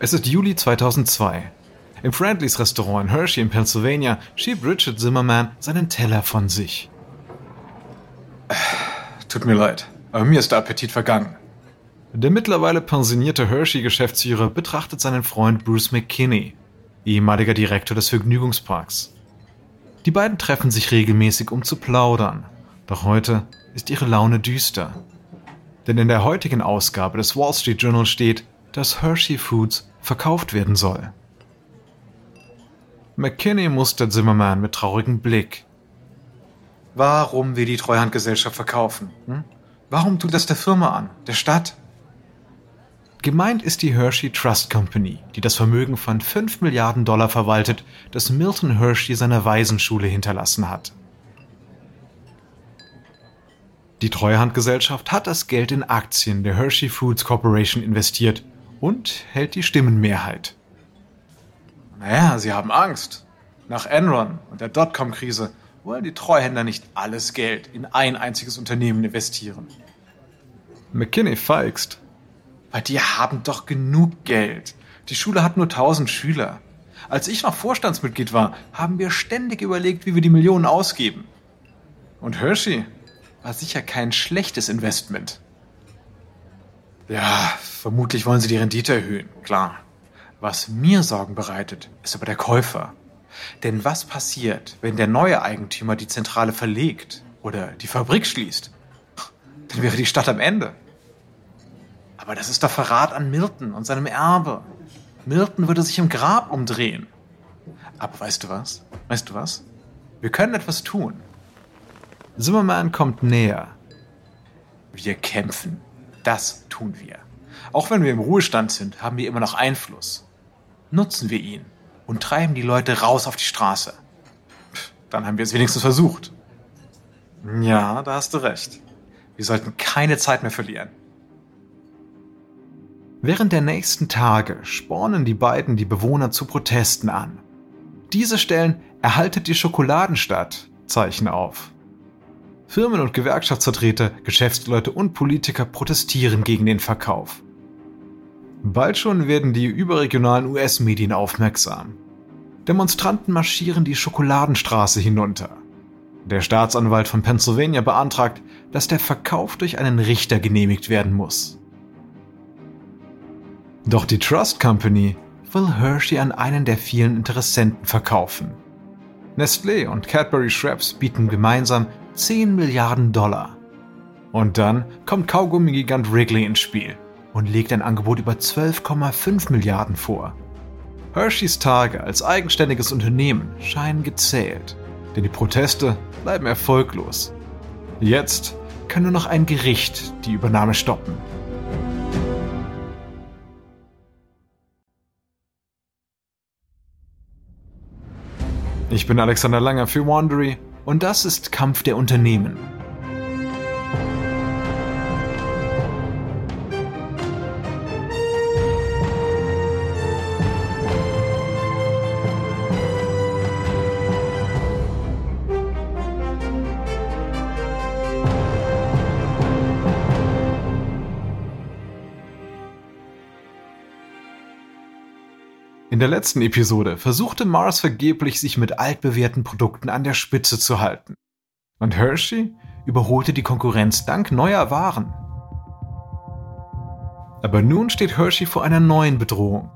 Es ist Juli 2002. Im Friendlies Restaurant in Hershey in Pennsylvania schiebt Richard Zimmerman seinen Teller von sich. Tut mir leid, aber mir ist der Appetit vergangen. Der mittlerweile pensionierte Hershey-Geschäftsführer betrachtet seinen Freund Bruce McKinney, ehemaliger Direktor des Vergnügungsparks. Die beiden treffen sich regelmäßig, um zu plaudern. Doch heute ist ihre Laune düster. Denn in der heutigen Ausgabe des Wall Street Journal steht, dass Hershey Foods verkauft werden soll. McKinney mustert Zimmerman mit traurigem Blick. Warum will die Treuhandgesellschaft verkaufen? Hm? Warum tut das der Firma an, der Stadt? Gemeint ist die Hershey Trust Company, die das Vermögen von 5 Milliarden Dollar verwaltet, das Milton Hershey seiner Waisenschule hinterlassen hat. Die Treuhandgesellschaft hat das Geld in Aktien der Hershey Foods Corporation investiert und hält die Stimmenmehrheit. Naja, sie haben Angst. Nach Enron und der Dotcom-Krise wollen die Treuhänder nicht alles Geld in ein einziges Unternehmen investieren. McKinney feigst. Weil die haben doch genug Geld. Die Schule hat nur 1000 Schüler. Als ich noch Vorstandsmitglied war, haben wir ständig überlegt, wie wir die Millionen ausgeben. Und Hershey war sicher kein schlechtes Investment. Ja, vermutlich wollen sie die Rendite erhöhen, klar. Was mir Sorgen bereitet, ist aber der Käufer. Denn was passiert, wenn der neue Eigentümer die Zentrale verlegt oder die Fabrik schließt? Dann wäre die Stadt am Ende. Aber das ist der Verrat an Milton und seinem Erbe. Milton würde sich im Grab umdrehen. Aber weißt du was? Weißt du was? Wir können etwas tun. Zimmerman kommt näher. Wir kämpfen. Das tun wir. Auch wenn wir im Ruhestand sind, haben wir immer noch Einfluss. Nutzen wir ihn und treiben die Leute raus auf die Straße. Dann haben wir es wenigstens versucht. Ja, da hast du recht. Wir sollten keine Zeit mehr verlieren. Während der nächsten Tage spornen die beiden die Bewohner zu Protesten an. Diese stellen Erhaltet die Schokoladenstadt Zeichen auf. Firmen- und Gewerkschaftsvertreter, Geschäftsleute und Politiker protestieren gegen den Verkauf. Bald schon werden die überregionalen US-Medien aufmerksam. Demonstranten marschieren die Schokoladenstraße hinunter. Der Staatsanwalt von Pennsylvania beantragt, dass der Verkauf durch einen Richter genehmigt werden muss. Doch die Trust Company will Hershey an einen der vielen Interessenten verkaufen. Nestlé und Cadbury Schweppes bieten gemeinsam 10 Milliarden Dollar. Und dann kommt Kaugummi-Gigant Wrigley ins Spiel und legt ein Angebot über 12,5 Milliarden vor. Hersheys Tage als eigenständiges Unternehmen scheinen gezählt, denn die Proteste bleiben erfolglos. Jetzt kann nur noch ein Gericht die Übernahme stoppen. Ich bin Alexander Langer für Wandery und das ist Kampf der Unternehmen. In der letzten Episode versuchte Mars vergeblich, sich mit altbewährten Produkten an der Spitze zu halten. Und Hershey überholte die Konkurrenz dank neuer Waren. Aber nun steht Hershey vor einer neuen Bedrohung,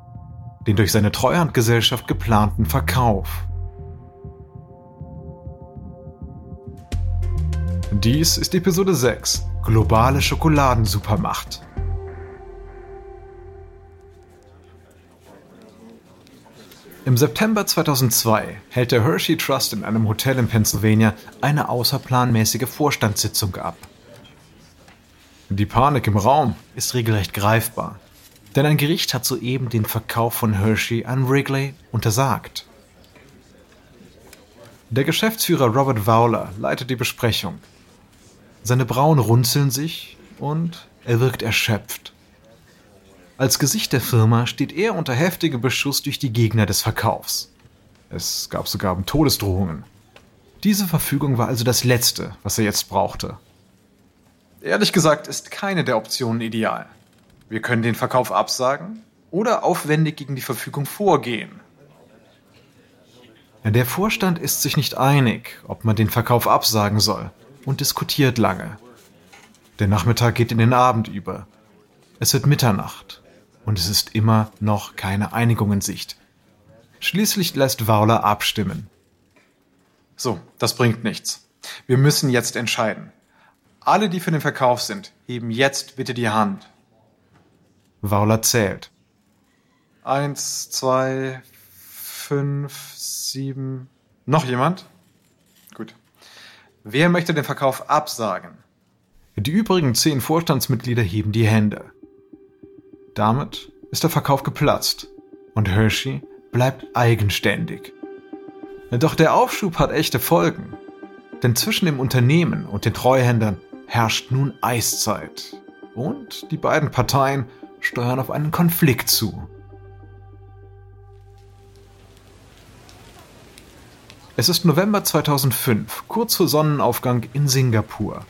den durch seine Treuhandgesellschaft geplanten Verkauf. Dies ist Episode 6, globale Schokoladensupermacht. Im September 2002 hält der Hershey Trust in einem Hotel in Pennsylvania eine außerplanmäßige Vorstandssitzung ab. Die Panik im Raum ist regelrecht greifbar, denn ein Gericht hat soeben den Verkauf von Hershey an Wrigley untersagt. Der Geschäftsführer Robert Fowler leitet die Besprechung. Seine Brauen runzeln sich und er wirkt erschöpft. Als Gesicht der Firma steht er unter heftigem Beschuss durch die Gegner des Verkaufs. Es gab sogar Todesdrohungen. Diese Verfügung war also das Letzte, was er jetzt brauchte. Ehrlich gesagt ist keine der Optionen ideal. Wir können den Verkauf absagen oder aufwendig gegen die Verfügung vorgehen. Der Vorstand ist sich nicht einig, ob man den Verkauf absagen soll und diskutiert lange. Der Nachmittag geht in den Abend über. Es wird Mitternacht und es ist immer noch keine Einigung in Sicht. Schließlich lässt Wauler abstimmen. So, das bringt nichts. Wir müssen jetzt entscheiden. Alle, die für den Verkauf sind, heben jetzt bitte die Hand. Wauler zählt. Eins, zwei, fünf, sieben. Noch jemand? Gut. Wer möchte den Verkauf absagen? Die übrigen zehn Vorstandsmitglieder heben die Hände. Damit ist der Verkauf geplatzt und Hershey bleibt eigenständig. Doch der Aufschub hat echte Folgen. Denn zwischen dem Unternehmen und den Treuhändern herrscht nun Eiszeit. Und die beiden Parteien steuern auf einen Konflikt zu. Es ist November 2005, kurz vor Sonnenaufgang in Singapur.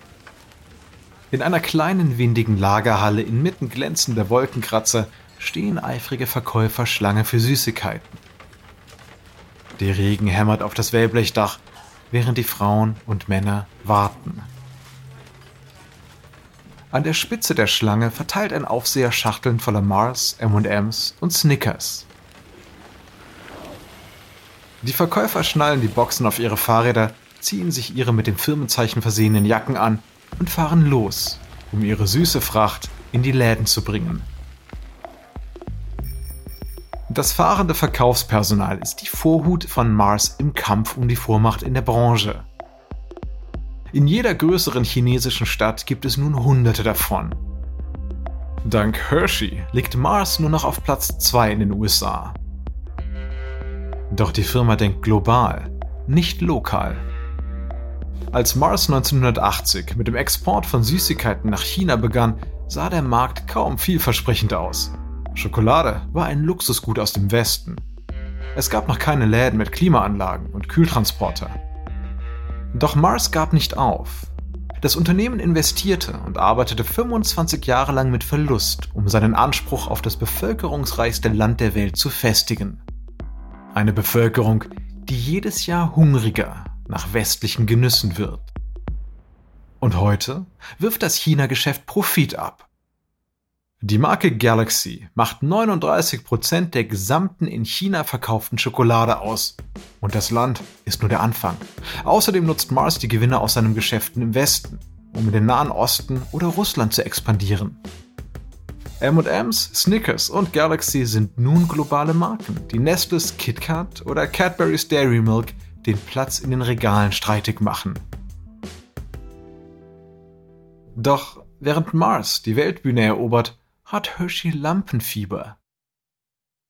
In einer kleinen windigen Lagerhalle inmitten glänzender Wolkenkratzer stehen eifrige Verkäufer Schlange für Süßigkeiten. Der Regen hämmert auf das Wellblechdach, während die Frauen und Männer warten. An der Spitze der Schlange verteilt ein Aufseher Schachteln voller Mars, M&Ms und Snickers. Die Verkäufer schnallen die Boxen auf ihre Fahrräder, ziehen sich ihre mit dem Firmenzeichen versehenen Jacken an und fahren los, um ihre süße Fracht in die Läden zu bringen. Das fahrende Verkaufspersonal ist die Vorhut von Mars im Kampf um die Vormacht in der Branche. In jeder größeren chinesischen Stadt gibt es nun hunderte davon. Dank Hershey liegt Mars nur noch auf Platz 2 in den USA. Doch die Firma denkt global, nicht lokal. Als Mars 1980 mit dem Export von Süßigkeiten nach China begann, sah der Markt kaum vielversprechend aus. Schokolade war ein Luxusgut aus dem Westen. Es gab noch keine Läden mit Klimaanlagen und Kühltransporter. Doch Mars gab nicht auf. Das Unternehmen investierte und arbeitete 25 Jahre lang mit Verlust, um seinen Anspruch auf das bevölkerungsreichste Land der Welt zu festigen. Eine Bevölkerung, die jedes Jahr hungriger nach westlichen Genüssen wird. Und heute wirft das China-Geschäft Profit ab. Die Marke Galaxy macht 39% der gesamten in China verkauften Schokolade aus. Und das Land ist nur der Anfang. Außerdem nutzt Mars die Gewinne aus seinen Geschäften im Westen, um in den Nahen Osten oder Russland zu expandieren. M&M's, Snickers und Galaxy sind nun globale Marken, die Nestles KitKat oder Cadbury's Dairy Milk den Platz in den Regalen streitig machen. Doch während Mars die Weltbühne erobert, hat Hershey Lampenfieber.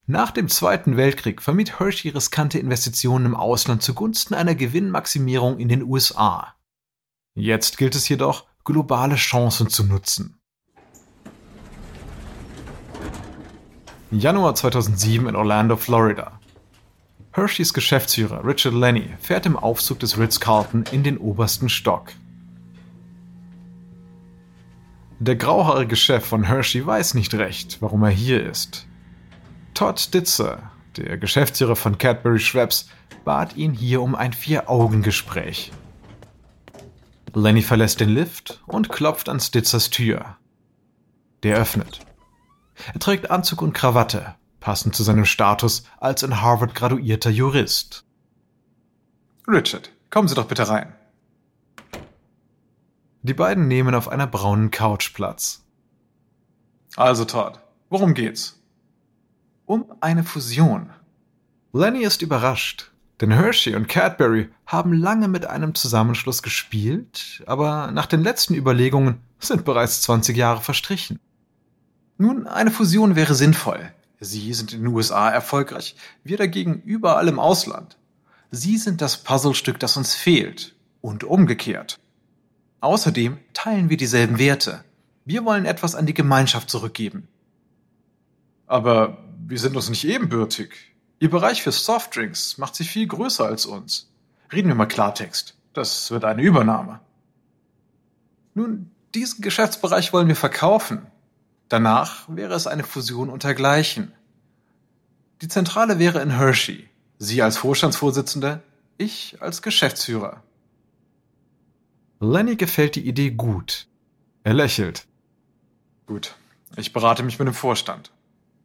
Nach dem Zweiten Weltkrieg vermied Hershey riskante Investitionen im Ausland zugunsten einer Gewinnmaximierung in den USA. Jetzt gilt es jedoch, globale Chancen zu nutzen. Januar 2007 in Orlando, Florida. Hersheys Geschäftsführer Richard Lenny fährt im Aufzug des Ritz-Carlton in den obersten Stock. Der grauhaarige Chef von Hershey weiß nicht recht, warum er hier ist. Todd Ditzer, der Geschäftsführer von Cadbury Schweppes, bat ihn hier um ein Vier-Augen-Gespräch. Lenny verlässt den Lift und klopft an Stitzers Tür. Der öffnet. Er trägt Anzug und Krawatte, passend zu seinem Status als in Harvard graduierter Jurist. Richard, kommen Sie doch bitte rein. Die beiden nehmen auf einer braunen Couch Platz. Also Todd, worum geht's? Um eine Fusion. Lenny ist überrascht, denn Hershey und Cadbury haben lange mit einem Zusammenschluss gespielt, aber nach den letzten Überlegungen sind bereits 20 Jahre verstrichen. Nun, eine Fusion wäre sinnvoll. Sie sind in den USA erfolgreich, wir dagegen überall im Ausland. Sie sind das Puzzlestück, das uns fehlt. Und umgekehrt. Außerdem teilen wir dieselben Werte. Wir wollen etwas an die Gemeinschaft zurückgeben. Aber wir sind uns nicht ebenbürtig. Ihr Bereich für Softdrinks macht sich viel größer als uns. Reden wir mal Klartext. Das wird eine Übernahme. Nun, diesen Geschäftsbereich wollen wir verkaufen. Danach wäre es eine Fusion untergleichen. Die Zentrale wäre in Hershey. Sie als Vorstandsvorsitzende, ich als Geschäftsführer. Lenny gefällt die Idee gut. Er lächelt. Gut, ich berate mich mit dem Vorstand.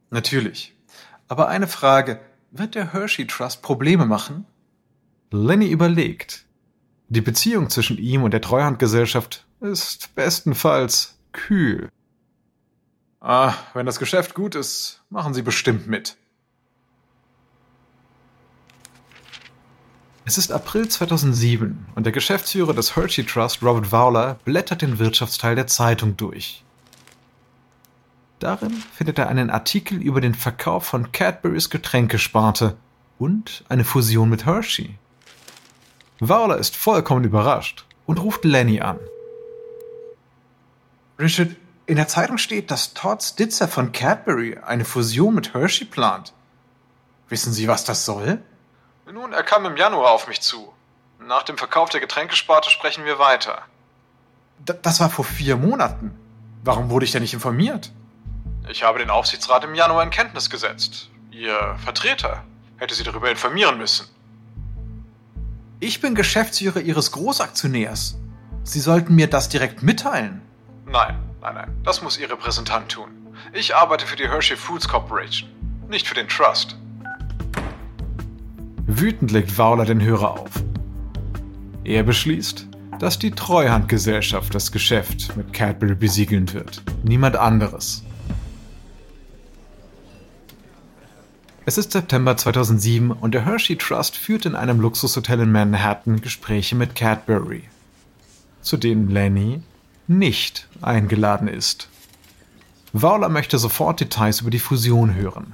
Natürlich. Aber eine Frage, wird der Hershey Trust Probleme machen? Lenny überlegt. Die Beziehung zwischen ihm und der Treuhandgesellschaft ist bestenfalls kühl. Ah, wenn das Geschäft gut ist, machen Sie bestimmt mit. Es ist April 2007 und der Geschäftsführer des Hershey Trust, Robert Fowler, blättert den Wirtschaftsteil der Zeitung durch. Darin findet er einen Artikel über den Verkauf von Cadburys Getränkesparte und eine Fusion mit Hershey. Fowler ist vollkommen überrascht und ruft Lenny an. Richard, in der Zeitung steht, dass Todd Stitzer von Cadbury eine Fusion mit Hershey plant. Wissen Sie, was das soll? Nun, er kam im Januar auf mich zu. Nach dem Verkauf der Getränkesparte sprechen wir weiter. D das war vor vier Monaten. Warum wurde ich denn nicht informiert? Ich habe den Aufsichtsrat im Januar in Kenntnis gesetzt. Ihr Vertreter hätte Sie darüber informieren müssen. Ich bin Geschäftsführer Ihres Großaktionärs. Sie sollten mir das direkt mitteilen. Nein, nein, nein, das muss Ihr Repräsentant tun. Ich arbeite für die Hershey Foods Corporation, nicht für den Trust. Wütend legt Fowler den Hörer auf. Er beschließt, dass die Treuhandgesellschaft das Geschäft mit Cadbury besiegeln wird. Niemand anderes. Es ist September 2007 und der Hershey Trust führt in einem Luxushotel in Manhattan Gespräche mit Cadbury, zu denen Lenny nicht eingeladen ist. Fowler möchte sofort Details über die Fusion hören.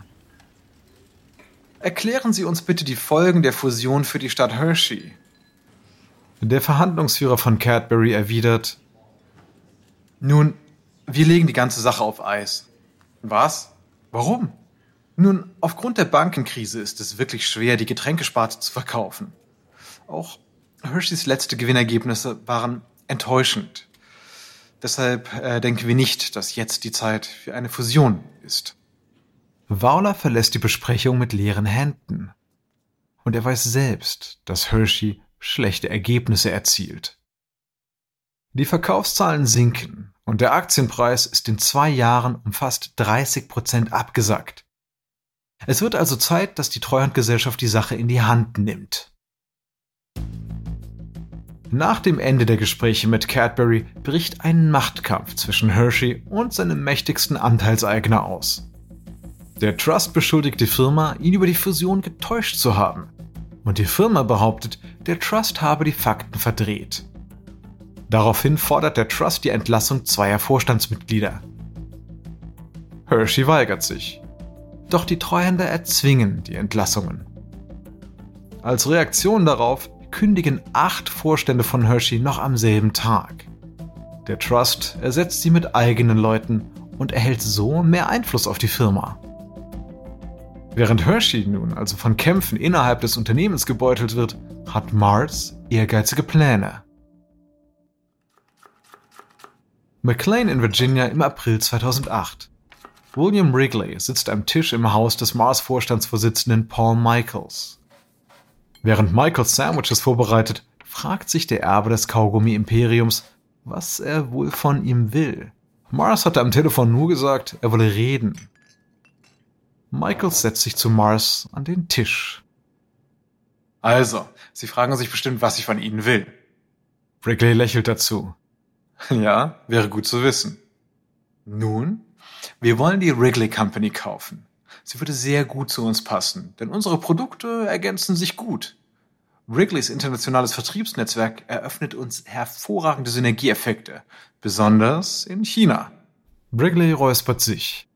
Erklären Sie uns bitte die Folgen der Fusion für die Stadt Hershey. Der Verhandlungsführer von Cadbury erwidert, Nun, wir legen die ganze Sache auf Eis. Was? Warum? Nun, aufgrund der Bankenkrise ist es wirklich schwer, die Getränkesparte zu verkaufen. Auch Hersheys letzte Gewinnergebnisse waren enttäuschend. Deshalb äh, denken wir nicht, dass jetzt die Zeit für eine Fusion ist. Fowler verlässt die Besprechung mit leeren Händen. Und er weiß selbst, dass Hershey schlechte Ergebnisse erzielt. Die Verkaufszahlen sinken und der Aktienpreis ist in zwei Jahren um fast 30 Prozent abgesackt. Es wird also Zeit, dass die Treuhandgesellschaft die Sache in die Hand nimmt. Nach dem Ende der Gespräche mit Cadbury bricht ein Machtkampf zwischen Hershey und seinem mächtigsten Anteilseigner aus. Der Trust beschuldigt die Firma, ihn über die Fusion getäuscht zu haben. Und die Firma behauptet, der Trust habe die Fakten verdreht. Daraufhin fordert der Trust die Entlassung zweier Vorstandsmitglieder. Hershey weigert sich. Doch die Treuhänder erzwingen die Entlassungen. Als Reaktion darauf kündigen acht Vorstände von Hershey noch am selben Tag. Der Trust ersetzt sie mit eigenen Leuten und erhält so mehr Einfluss auf die Firma. Während Hershey nun also von Kämpfen innerhalb des Unternehmens gebeutelt wird, hat Mars ehrgeizige Pläne. McLean in Virginia im April 2008. William Wrigley sitzt am Tisch im Haus des Mars-Vorstandsvorsitzenden Paul Michaels. Während Michaels Sandwiches vorbereitet, fragt sich der Erbe des Kaugummi-Imperiums, was er wohl von ihm will. Mars hatte am Telefon nur gesagt, er wolle reden. Michaels setzt sich zu Mars an den Tisch. Also, Sie fragen sich bestimmt, was ich von Ihnen will. Wrigley lächelt dazu. Ja, wäre gut zu wissen. Nun, wir wollen die Wrigley Company kaufen. Sie würde sehr gut zu uns passen, denn unsere Produkte ergänzen sich gut. Wrigleys internationales Vertriebsnetzwerk eröffnet uns hervorragende Synergieeffekte, besonders in China. Wrigley räuspert sich.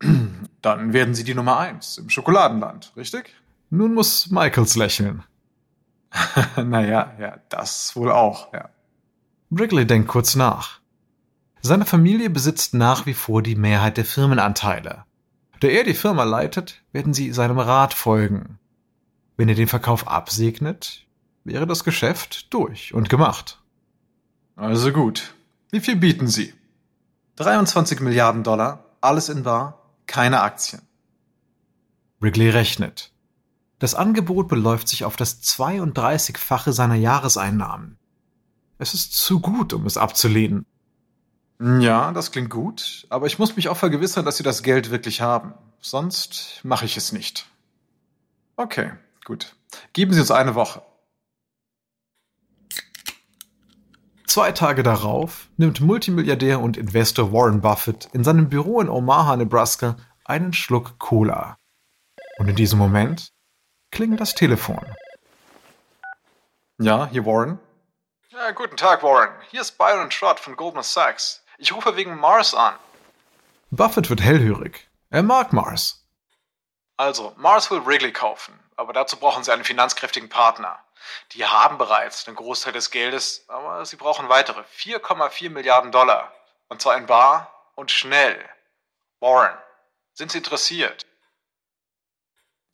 Dann werden Sie die Nummer eins im Schokoladenland, richtig? Nun muss Michaels lächeln. naja, ja, das wohl auch, ja. Wrigley denkt kurz nach. Seine Familie besitzt nach wie vor die Mehrheit der Firmenanteile. Da er die Firma leitet, werden sie seinem Rat folgen. Wenn er den Verkauf absegnet, wäre das Geschäft durch und gemacht. Also gut. Wie viel bieten Sie? 23 Milliarden Dollar, alles in bar, keine Aktien. Wrigley rechnet. Das Angebot beläuft sich auf das 32-fache seiner Jahreseinnahmen. Es ist zu gut, um es abzulehnen. Ja, das klingt gut, aber ich muss mich auch vergewissern, dass Sie das Geld wirklich haben. Sonst mache ich es nicht. Okay, gut. Geben Sie uns eine Woche. Zwei Tage darauf nimmt Multimilliardär und Investor Warren Buffett in seinem Büro in Omaha, Nebraska, einen Schluck Cola. Und in diesem Moment klingelt das Telefon. Ja, hier Warren. Ja, guten Tag, Warren. Hier ist Byron Trott von Goldman Sachs. Ich rufe wegen Mars an. Buffett wird hellhörig. Er mag Mars. Also, Mars will Wrigley kaufen, aber dazu brauchen sie einen finanzkräftigen Partner. Die haben bereits den Großteil des Geldes, aber sie brauchen weitere 4,4 Milliarden Dollar. Und zwar in bar und schnell. Warren, sind Sie interessiert?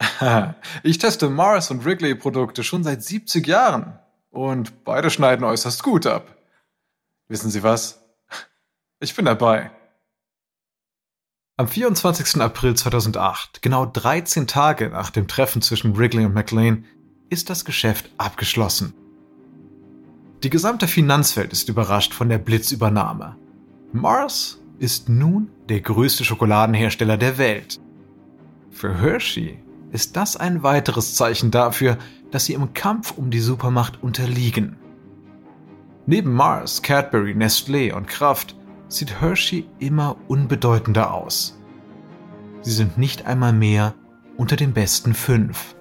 ich teste Mars und Wrigley Produkte schon seit 70 Jahren. Und beide schneiden äußerst gut ab. Wissen Sie was? Ich bin dabei. Am 24. April 2008, genau 13 Tage nach dem Treffen zwischen Wrigley und McLean, ist das Geschäft abgeschlossen. Die gesamte Finanzwelt ist überrascht von der Blitzübernahme. Mars ist nun der größte Schokoladenhersteller der Welt. Für Hershey ist das ein weiteres Zeichen dafür, dass sie im Kampf um die Supermacht unterliegen. Neben Mars, Cadbury, Nestlé und Kraft sieht Hershey immer unbedeutender aus. Sie sind nicht einmal mehr unter den besten fünf.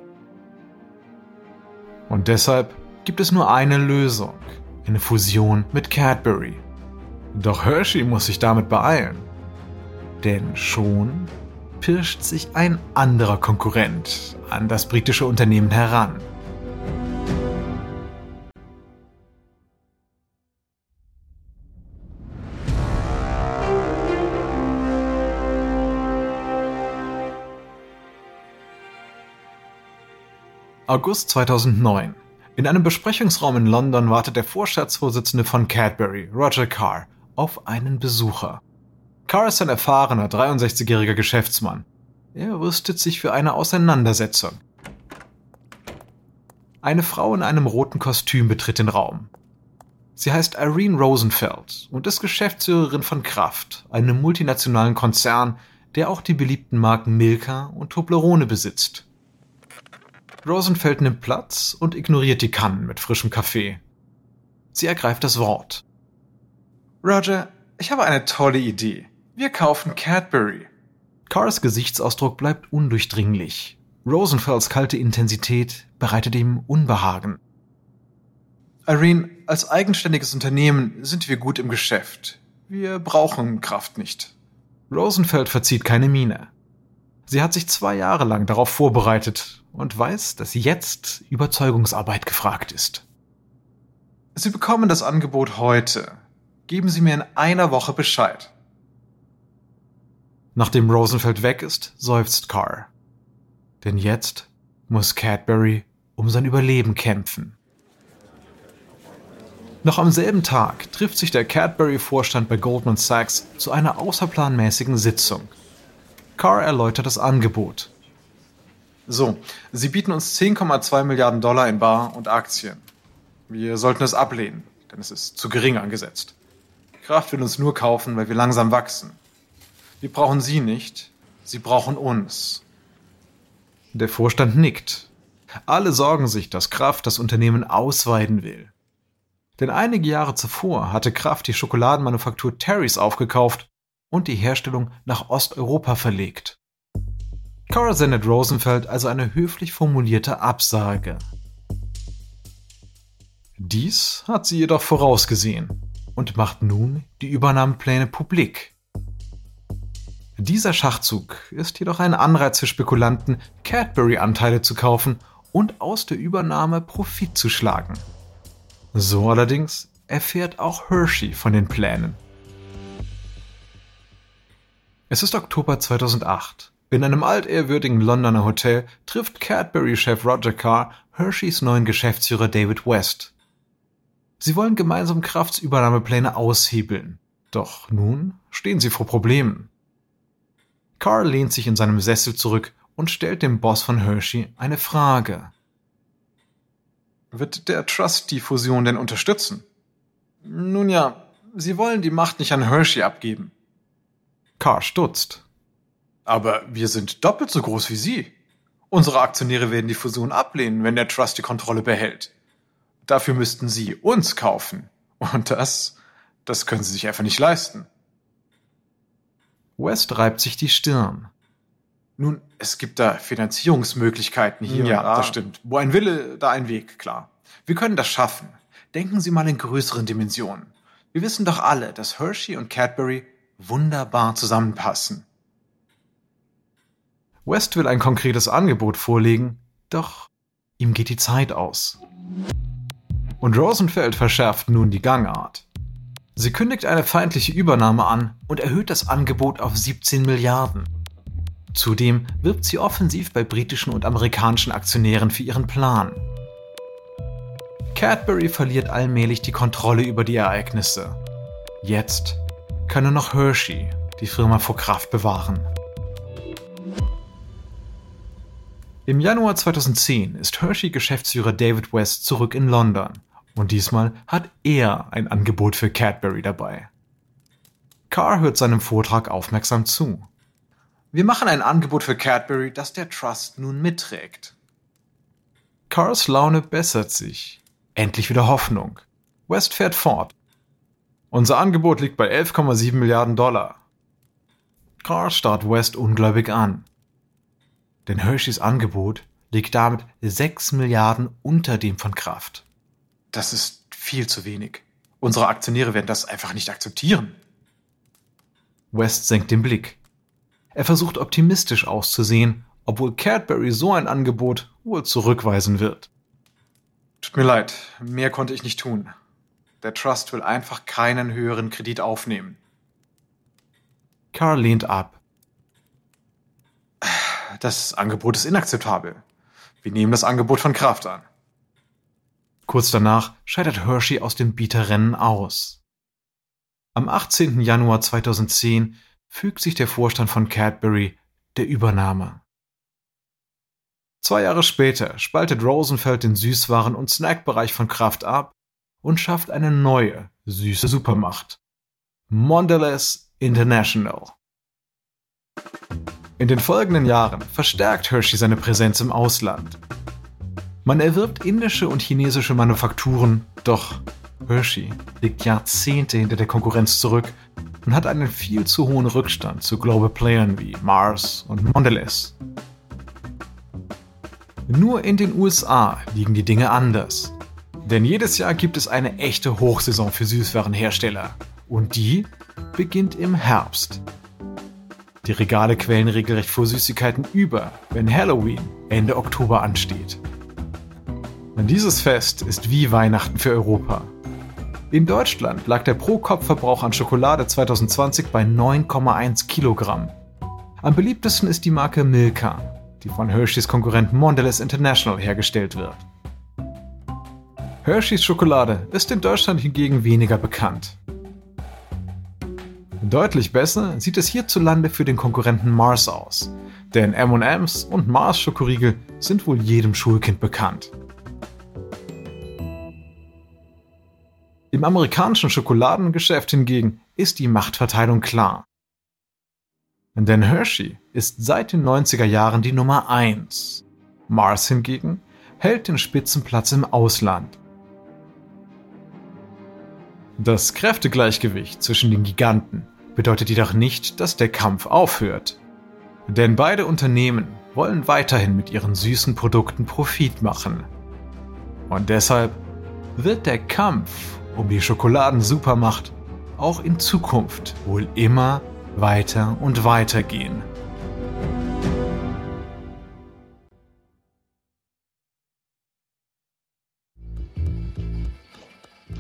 Und deshalb gibt es nur eine Lösung, eine Fusion mit Cadbury. Doch Hershey muss sich damit beeilen. Denn schon pirscht sich ein anderer Konkurrent an das britische Unternehmen heran. August 2009. In einem Besprechungsraum in London wartet der Vorstandsvorsitzende von Cadbury, Roger Carr, auf einen Besucher. Carr ist ein erfahrener, 63-jähriger Geschäftsmann. Er rüstet sich für eine Auseinandersetzung. Eine Frau in einem roten Kostüm betritt den Raum. Sie heißt Irene Rosenfeld und ist Geschäftsführerin von Kraft, einem multinationalen Konzern, der auch die beliebten Marken Milka und Toblerone besitzt. Rosenfeld nimmt Platz und ignoriert die Kannen mit frischem Kaffee. Sie ergreift das Wort. Roger, ich habe eine tolle Idee. Wir kaufen Cadbury. Cars Gesichtsausdruck bleibt undurchdringlich. Rosenfelds kalte Intensität bereitet ihm Unbehagen. Irene, als eigenständiges Unternehmen sind wir gut im Geschäft. Wir brauchen Kraft nicht. Rosenfeld verzieht keine Miene. Sie hat sich zwei Jahre lang darauf vorbereitet und weiß, dass jetzt Überzeugungsarbeit gefragt ist. Sie bekommen das Angebot heute. Geben Sie mir in einer Woche Bescheid. Nachdem Rosenfeld weg ist, seufzt Carr. Denn jetzt muss Cadbury um sein Überleben kämpfen. Noch am selben Tag trifft sich der Cadbury-Vorstand bei Goldman Sachs zu einer außerplanmäßigen Sitzung. Carr erläutert das Angebot. So, Sie bieten uns 10,2 Milliarden Dollar in Bar und Aktien. Wir sollten es ablehnen, denn es ist zu gering angesetzt. Kraft will uns nur kaufen, weil wir langsam wachsen. Wir brauchen Sie nicht, Sie brauchen uns. Der Vorstand nickt. Alle sorgen sich, dass Kraft das Unternehmen ausweiten will. Denn einige Jahre zuvor hatte Kraft die Schokoladenmanufaktur Terry's aufgekauft und die Herstellung nach Osteuropa verlegt. Cora sendet Rosenfeld also eine höflich formulierte Absage. Dies hat sie jedoch vorausgesehen und macht nun die Übernahmepläne publik. Dieser Schachzug ist jedoch ein Anreiz für Spekulanten, Cadbury-Anteile zu kaufen und aus der Übernahme Profit zu schlagen. So allerdings erfährt auch Hershey von den Plänen. Es ist Oktober 2008. In einem altehrwürdigen Londoner Hotel trifft Cadbury-Chef Roger Carr Hersheys neuen Geschäftsführer David West. Sie wollen gemeinsam Kraftsübernahmepläne aushebeln. Doch nun stehen sie vor Problemen. Carl lehnt sich in seinem Sessel zurück und stellt dem Boss von Hershey eine Frage. Wird der Trust die Fusion denn unterstützen? Nun ja, sie wollen die Macht nicht an Hershey abgeben. Carr stutzt. Aber wir sind doppelt so groß wie Sie. Unsere Aktionäre werden die Fusion ablehnen, wenn der Trust die Kontrolle behält. Dafür müssten Sie uns kaufen. Und das, das können Sie sich einfach nicht leisten. West reibt sich die Stirn. Nun, es gibt da Finanzierungsmöglichkeiten hier. Ja, und da. das stimmt. Wo ein Wille, da ein Weg, klar. Wir können das schaffen. Denken Sie mal in größeren Dimensionen. Wir wissen doch alle, dass Hershey und Cadbury wunderbar zusammenpassen. West will ein konkretes Angebot vorlegen, doch ihm geht die Zeit aus. Und Rosenfeld verschärft nun die Gangart. Sie kündigt eine feindliche Übernahme an und erhöht das Angebot auf 17 Milliarden. Zudem wirbt sie offensiv bei britischen und amerikanischen Aktionären für ihren Plan. Cadbury verliert allmählich die Kontrolle über die Ereignisse. Jetzt kann nur noch Hershey die Firma vor Kraft bewahren. Im Januar 2010 ist Hershey-Geschäftsführer David West zurück in London und diesmal hat er ein Angebot für Cadbury dabei. Carr hört seinem Vortrag aufmerksam zu. Wir machen ein Angebot für Cadbury, das der Trust nun mitträgt. Carrs Laune bessert sich. Endlich wieder Hoffnung. West fährt fort. Unser Angebot liegt bei 11,7 Milliarden Dollar. Carr starrt West ungläubig an. Denn Hersheys Angebot liegt damit 6 Milliarden unter dem von Kraft. Das ist viel zu wenig. Unsere Aktionäre werden das einfach nicht akzeptieren. West senkt den Blick. Er versucht optimistisch auszusehen, obwohl Cadbury so ein Angebot wohl zurückweisen wird. Tut mir leid, mehr konnte ich nicht tun. Der Trust will einfach keinen höheren Kredit aufnehmen. Carl lehnt ab. Das Angebot ist inakzeptabel. Wir nehmen das Angebot von Kraft an. Kurz danach scheitert Hershey aus dem Bieterrennen aus. Am 18. Januar 2010 fügt sich der Vorstand von Cadbury der Übernahme. Zwei Jahre später spaltet Rosenfeld den Süßwaren- und Snackbereich von Kraft ab und schafft eine neue, süße Supermacht. Mondelez International. In den folgenden Jahren verstärkt Hershey seine Präsenz im Ausland. Man erwirbt indische und chinesische Manufakturen, doch Hershey liegt Jahrzehnte hinter der Konkurrenz zurück und hat einen viel zu hohen Rückstand zu Global Playern wie Mars und Mondelez. Nur in den USA liegen die Dinge anders. Denn jedes Jahr gibt es eine echte Hochsaison für Süßwarenhersteller. Und die beginnt im Herbst. Die Regale quellen regelrecht vor Süßigkeiten über, wenn Halloween Ende Oktober ansteht. Und dieses Fest ist wie Weihnachten für Europa. In Deutschland lag der Pro-Kopf-Verbrauch an Schokolade 2020 bei 9,1 Kilogramm. Am beliebtesten ist die Marke Milka, die von Hershey's Konkurrent Mondelez International hergestellt wird. Hershey's Schokolade ist in Deutschland hingegen weniger bekannt. Deutlich besser sieht es hierzulande für den Konkurrenten Mars aus, denn M&M's und Mars Schokoriegel sind wohl jedem Schulkind bekannt. Im amerikanischen Schokoladengeschäft hingegen ist die Machtverteilung klar. Denn Hershey ist seit den 90er Jahren die Nummer 1. Mars hingegen hält den Spitzenplatz im Ausland. Das Kräftegleichgewicht zwischen den Giganten bedeutet jedoch nicht, dass der Kampf aufhört. Denn beide Unternehmen wollen weiterhin mit ihren süßen Produkten Profit machen. Und deshalb wird der Kampf um die Schokoladensupermacht auch in Zukunft wohl immer weiter und weiter gehen.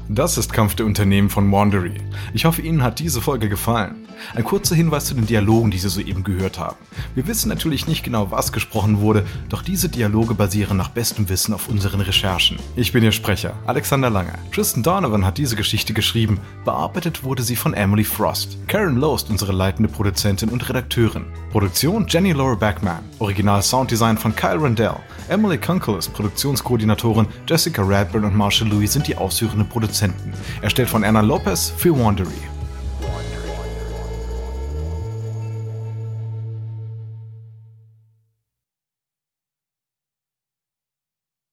Das ist Kampf der Unternehmen von Wandery. Ich hoffe, Ihnen hat diese Folge gefallen. Ein kurzer Hinweis zu den Dialogen, die Sie soeben gehört haben. Wir wissen natürlich nicht genau, was gesprochen wurde, doch diese Dialoge basieren nach bestem Wissen auf unseren Recherchen. Ich bin Ihr Sprecher, Alexander Lange. Tristan Donovan hat diese Geschichte geschrieben, bearbeitet wurde sie von Emily Frost. Karen Lowe ist unsere leitende Produzentin und Redakteurin. Produktion Jenny Laura Backman. Original Sounddesign von Kyle Rendell. Emily Kunkel ist Produktionskoordinatorin, Jessica Radburn und Marshall Louis sind die ausführenden Produzenten. Erstellt von Anna Lopez für Wandery.